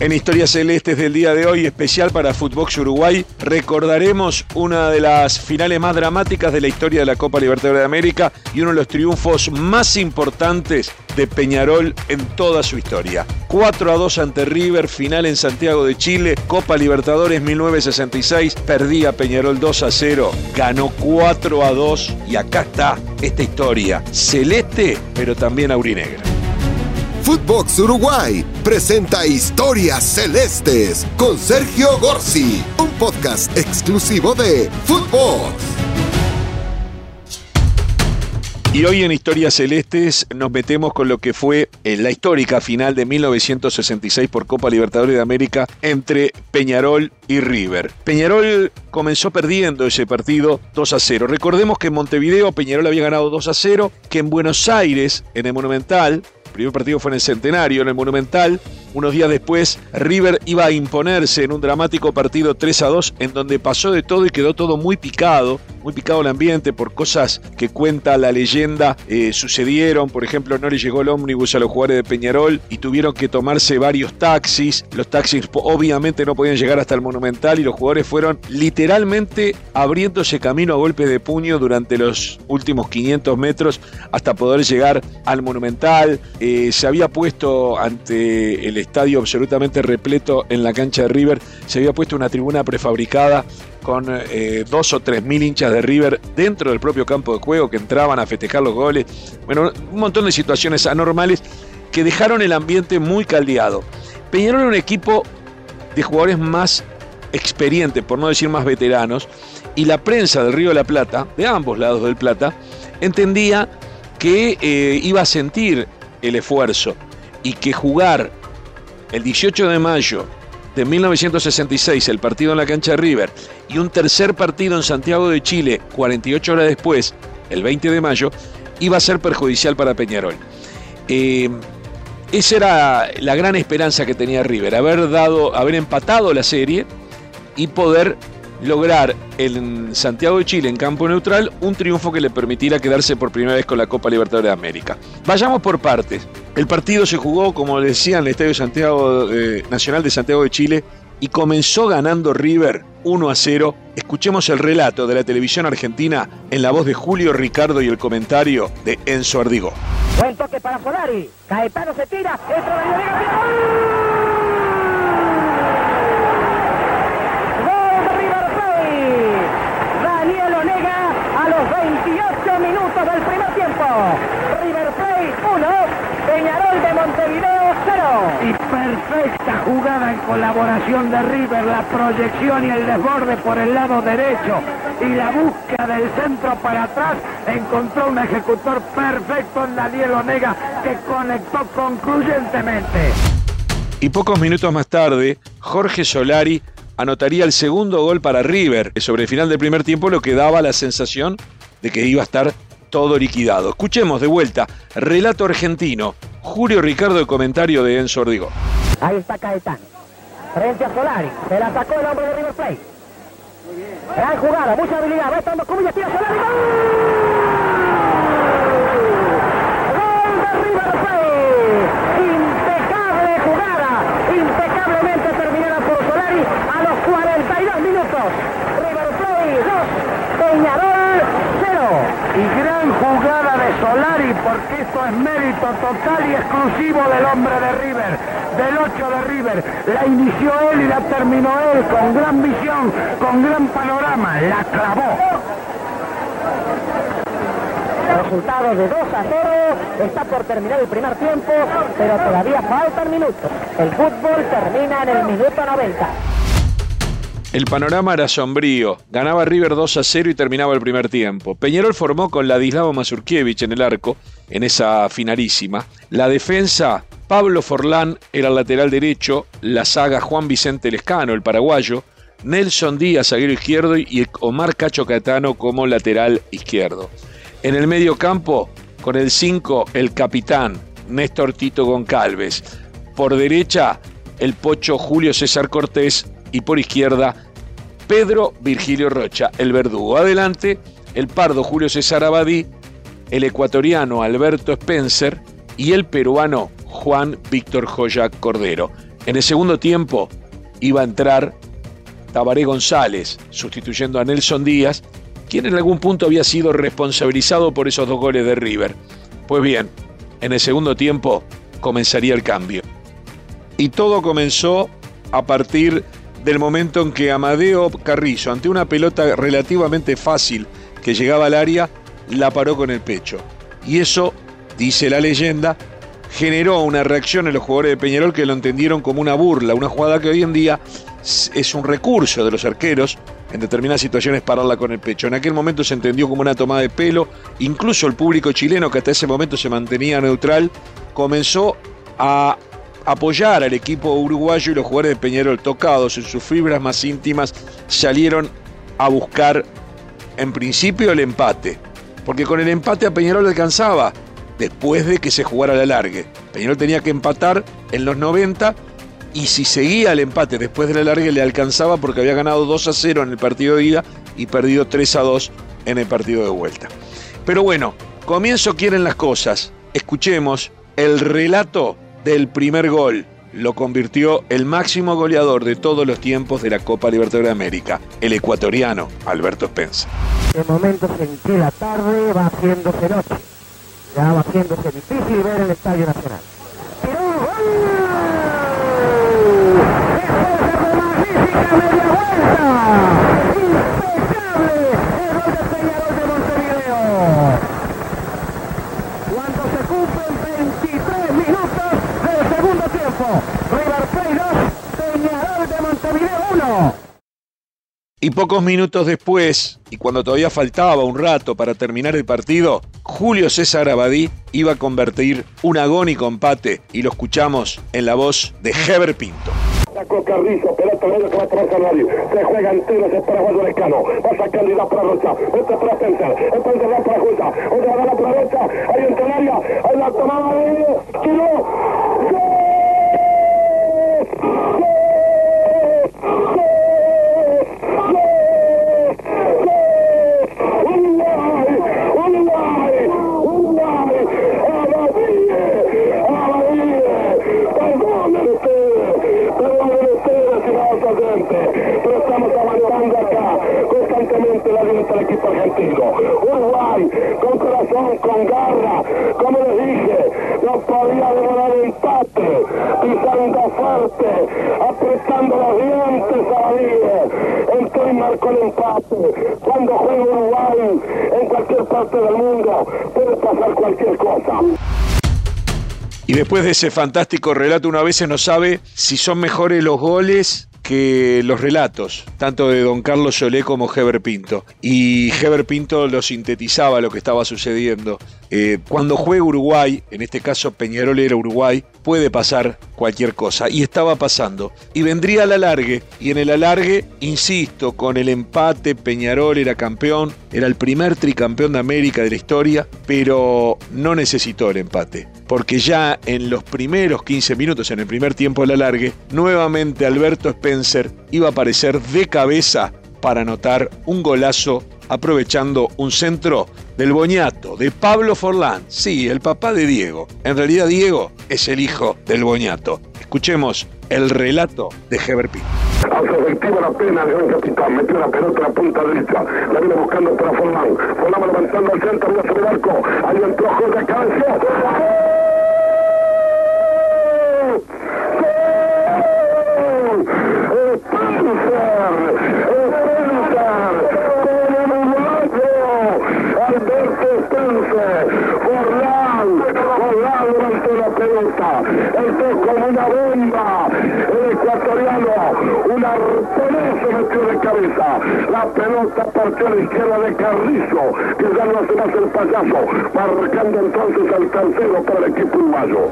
En Historias Celestes del día de hoy, especial para Footbox Uruguay, recordaremos una de las finales más dramáticas de la historia de la Copa Libertadores de América y uno de los triunfos más importantes de Peñarol en toda su historia. 4 a 2 ante River, final en Santiago de Chile, Copa Libertadores 1966, perdía Peñarol 2 a 0, ganó 4 a 2 y acá está esta historia, celeste pero también aurinegra. Footbox Uruguay presenta Historias Celestes con Sergio Gorsi, un podcast exclusivo de Footbox. Y hoy en Historias Celestes nos metemos con lo que fue eh, la histórica final de 1966 por Copa Libertadores de América entre Peñarol y River. Peñarol comenzó perdiendo ese partido 2 a 0. Recordemos que en Montevideo Peñarol había ganado 2 a 0, que en Buenos Aires, en el Monumental, el primer partido fue en el Centenario, en el Monumental. Unos días después, River iba a imponerse en un dramático partido 3 a 2, en donde pasó de todo y quedó todo muy picado, muy picado el ambiente por cosas que cuenta la leyenda eh, sucedieron. Por ejemplo, no le llegó el ómnibus a los jugadores de Peñarol y tuvieron que tomarse varios taxis. Los taxis obviamente no podían llegar hasta el Monumental y los jugadores fueron literalmente abriéndose camino a golpes de puño durante los últimos 500 metros hasta poder llegar al Monumental. Eh, se había puesto ante el estadio absolutamente repleto en la cancha de River, se había puesto una tribuna prefabricada con eh, dos o tres mil hinchas de River dentro del propio campo de juego que entraban a festejar los goles. Bueno, un montón de situaciones anormales que dejaron el ambiente muy caldeado. Peñarol un equipo de jugadores más experientes, por no decir más veteranos, y la prensa del Río de la Plata, de ambos lados del Plata, entendía que eh, iba a sentir el esfuerzo y que jugar el 18 de mayo de 1966 el partido en la cancha de River y un tercer partido en Santiago de Chile 48 horas después, el 20 de mayo, iba a ser perjudicial para Peñarol. Eh, esa era la gran esperanza que tenía River, haber dado, haber empatado la serie y poder lograr en Santiago de Chile, en campo neutral, un triunfo que le permitiera quedarse por primera vez con la Copa Libertadores de América. Vayamos por partes. El partido se jugó, como decía, en el Estadio Santiago, eh, Nacional de Santiago de Chile y comenzó ganando River 1 a 0. Escuchemos el relato de la televisión argentina en la voz de Julio Ricardo y el comentario de Enzo Ardigo. Buen toque para Solari. Caetano se tira. Entra la River Plate 1, Peñarol de Montevideo 0. Y perfecta jugada en colaboración de River, la proyección y el desborde por el lado derecho y la búsqueda del centro para atrás, encontró un ejecutor perfecto en Daniel Onega que conectó concluyentemente. Y pocos minutos más tarde, Jorge Solari anotaría el segundo gol para River. Sobre el final del primer tiempo lo que daba la sensación de que iba a estar todo liquidado. Escuchemos de vuelta, relato argentino, Julio Ricardo, el comentario de Enzo Ordigo. Ahí está Caetano, frente a Solari, se la sacó el hombre de River Plate. Gran jugada, mucha habilidad, va estando Cumilla, tira Solari, ¡Gol! Impecable jugada, impecablemente terminada por Solari a los 42 minutos. River Plate 2, Peñarol 0. Y gran jugada de Solari, porque esto es mérito total y exclusivo del hombre de River, del 8 de River. La inició él y la terminó él con gran visión, con gran panorama, la clavó. Resultado de 2 a 0, está por terminar el primer tiempo, pero todavía faltan minutos. El fútbol termina en el minuto 90. El panorama era sombrío. Ganaba River 2 a 0 y terminaba el primer tiempo. Peñarol formó con Ladislao Mazurkiewicz en el arco, en esa finalísima. La defensa, Pablo Forlán era el lateral derecho, la saga Juan Vicente Lescano, el paraguayo, Nelson Díaz, zaguero izquierdo, y Omar Cacho Catano como lateral izquierdo. En el medio campo, con el 5, el capitán, Néstor Tito Goncalves. Por derecha, el pocho Julio César Cortés y por izquierda Pedro Virgilio Rocha, el verdugo. Adelante, el pardo Julio César Abadí, el ecuatoriano Alberto Spencer y el peruano Juan Víctor Joya Cordero. En el segundo tiempo iba a entrar Tabaré González, sustituyendo a Nelson Díaz, quien en algún punto había sido responsabilizado por esos dos goles de River. Pues bien, en el segundo tiempo comenzaría el cambio. Y todo comenzó a partir del momento en que Amadeo Carrizo, ante una pelota relativamente fácil que llegaba al área, la paró con el pecho. Y eso, dice la leyenda, generó una reacción en los jugadores de Peñarol que lo entendieron como una burla, una jugada que hoy en día es un recurso de los arqueros en determinadas situaciones pararla con el pecho. En aquel momento se entendió como una tomada de pelo, incluso el público chileno que hasta ese momento se mantenía neutral comenzó a apoyar al equipo uruguayo y los jugadores de Peñarol tocados en sus fibras más íntimas salieron a buscar en principio el empate, porque con el empate a Peñarol alcanzaba después de que se jugara la largue. Peñarol tenía que empatar en los 90 y si seguía el empate después de la largue le alcanzaba porque había ganado 2 a 0 en el partido de ida y perdido 3 a 2 en el partido de vuelta. Pero bueno, comienzo quieren las cosas. Escuchemos el relato del primer gol. Lo convirtió el máximo goleador de todos los tiempos de la Copa Libertadores de América, el ecuatoriano Alberto Spencer. En momentos en que la tarde va haciéndose noche, ya va haciéndose difícil ver el Estadio Nacional. Pero media vuelta el gol de Peñarol de Montevideo. Cuando se cumplen 23 minutos del segundo tiempo. River Plate 2, Peñarol de Montevideo 1. Pocos minutos después, y cuando todavía faltaba un rato para terminar el partido, Julio César Abadí iba a convertir un agónico empate y lo escuchamos en la voz de Heber Pinto. Sacó Carrizo, pelota medio que va a atravesar nadie. Se juega entero, se espera Juan Lescano. Va sacando y da para Rocha. Este para Spencer. Spencer para Justa. Otra va para Rocha. Ahí en área. Ahí la tomada de Tiró. Apretando los dientes a la. Entró y el empate. Cuando juega Uruguay en cualquier parte del mundo, puede pasar cualquier cosa. Y después de ese fantástico relato, una vez no sabe si son mejores los goles que los relatos, tanto de don Carlos Solé como Heber Pinto. Y Heber Pinto lo sintetizaba lo que estaba sucediendo. Eh, cuando juega Uruguay, en este caso Peñarol era Uruguay, puede pasar cualquier cosa. Y estaba pasando. Y vendría al alargue. Y en el alargue, insisto, con el empate, Peñarol era campeón. Era el primer tricampeón de América de la historia. Pero no necesitó el empate. Porque ya en los primeros 15 minutos, en el primer tiempo del alargue, nuevamente Alberto Spencer iba a aparecer de cabeza para anotar un golazo aprovechando un centro del Boñato, de Pablo Forlán. Sí, el papá de Diego. En realidad Diego es el hijo del Boñato. Escuchemos el relato de Heber Pinto. Efectiva la pena de un capitán, metió la pelota a la punta derecha, la viene buscando para Forlán. Forlán levantando al centro, sobre el arco, ahí entró Jorge Cabezón. La pelota partió a la izquierda de Carrizo, que ya no hace más el payaso, marcando entonces al tercero para el equipo uruguayo.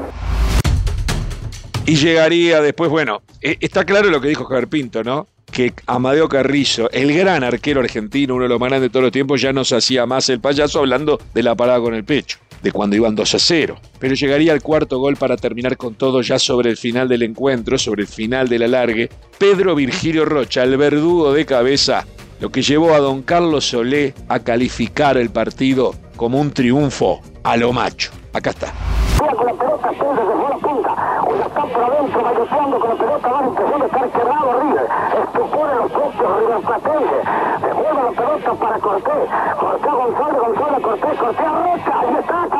Y llegaría después, bueno, eh, está claro lo que dijo Javier Pinto, ¿no? Que Amadeo Carrizo, el gran arquero argentino, uno de los más grandes de todos los tiempos, ya no se hacía más el payaso hablando de la parada con el pecho, de cuando iban 2 a 0. Pero llegaría el cuarto gol para terminar con todo ya sobre el final del encuentro, sobre el final del alargue. Pedro Virgilio Rocha, el verdugo de cabeza, lo que llevó a don Carlos Solé a calificar el partido como un triunfo a lo macho. Acá está. Con la pelota, se fue la punta. Una está por adentro, bailotando con la pelota, la impresión de estar quebrado River. Estupore los propios River Platense. Devuelve la pelota para Cortés. Cortés a González, González a Cortés, Cortés a Roca. Ahí está,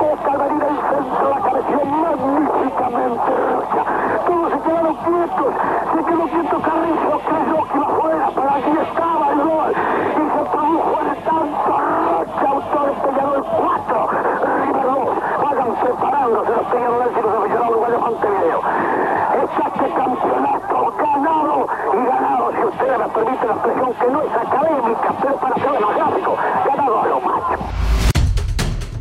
al venir el centro, la cabeció magníficamente Rocha. Todos se quedaron quietos. Se quedó quieto Carrizo, creyó que iba afuera, pero allí estaba el gol. Y se produjo el tanto Rocha, autor Peñarol 4, River 2. Vayan preparándose los peñarolenses y los aficionados de Montevideo. Es este campeonato ganado y ganado, si ustedes me permiten la expresión que no es académica, pero para ser democrático,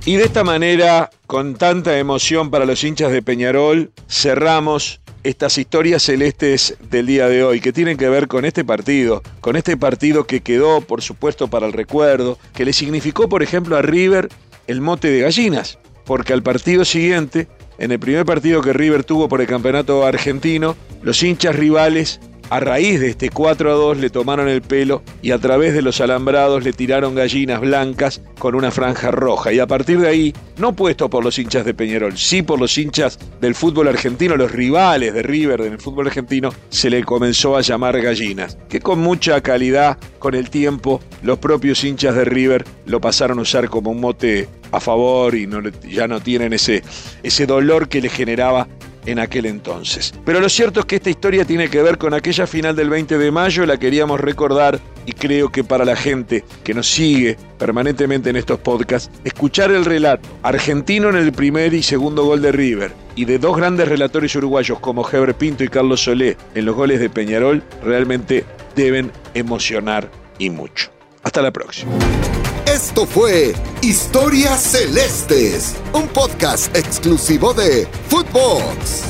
Y de esta manera, con tanta emoción para los hinchas de Peñarol, cerramos estas historias celestes del día de hoy, que tienen que ver con este partido, con este partido que quedó, por supuesto, para el recuerdo, que le significó, por ejemplo, a River el mote de gallinas, porque al partido siguiente, en el primer partido que River tuvo por el campeonato argentino, los hinchas rivales a raíz de este 4 a 2 le tomaron el pelo y a través de los alambrados le tiraron gallinas blancas con una franja roja. Y a partir de ahí, no puesto por los hinchas de Peñarol, sí por los hinchas del fútbol argentino, los rivales de River en el fútbol argentino, se le comenzó a llamar gallinas. Que con mucha calidad, con el tiempo, los propios hinchas de River lo pasaron a usar como un mote a favor y ya no tienen ese, ese dolor que le generaba en aquel entonces. Pero lo cierto es que esta historia tiene que ver con aquella final del 20 de mayo, la queríamos recordar y creo que para la gente que nos sigue permanentemente en estos podcasts, escuchar el relato argentino en el primer y segundo gol de River y de dos grandes relatores uruguayos como Heber Pinto y Carlos Solé en los goles de Peñarol realmente deben emocionar y mucho. Hasta la próxima. Esto fue Historias Celestes, un podcast exclusivo de Footbox.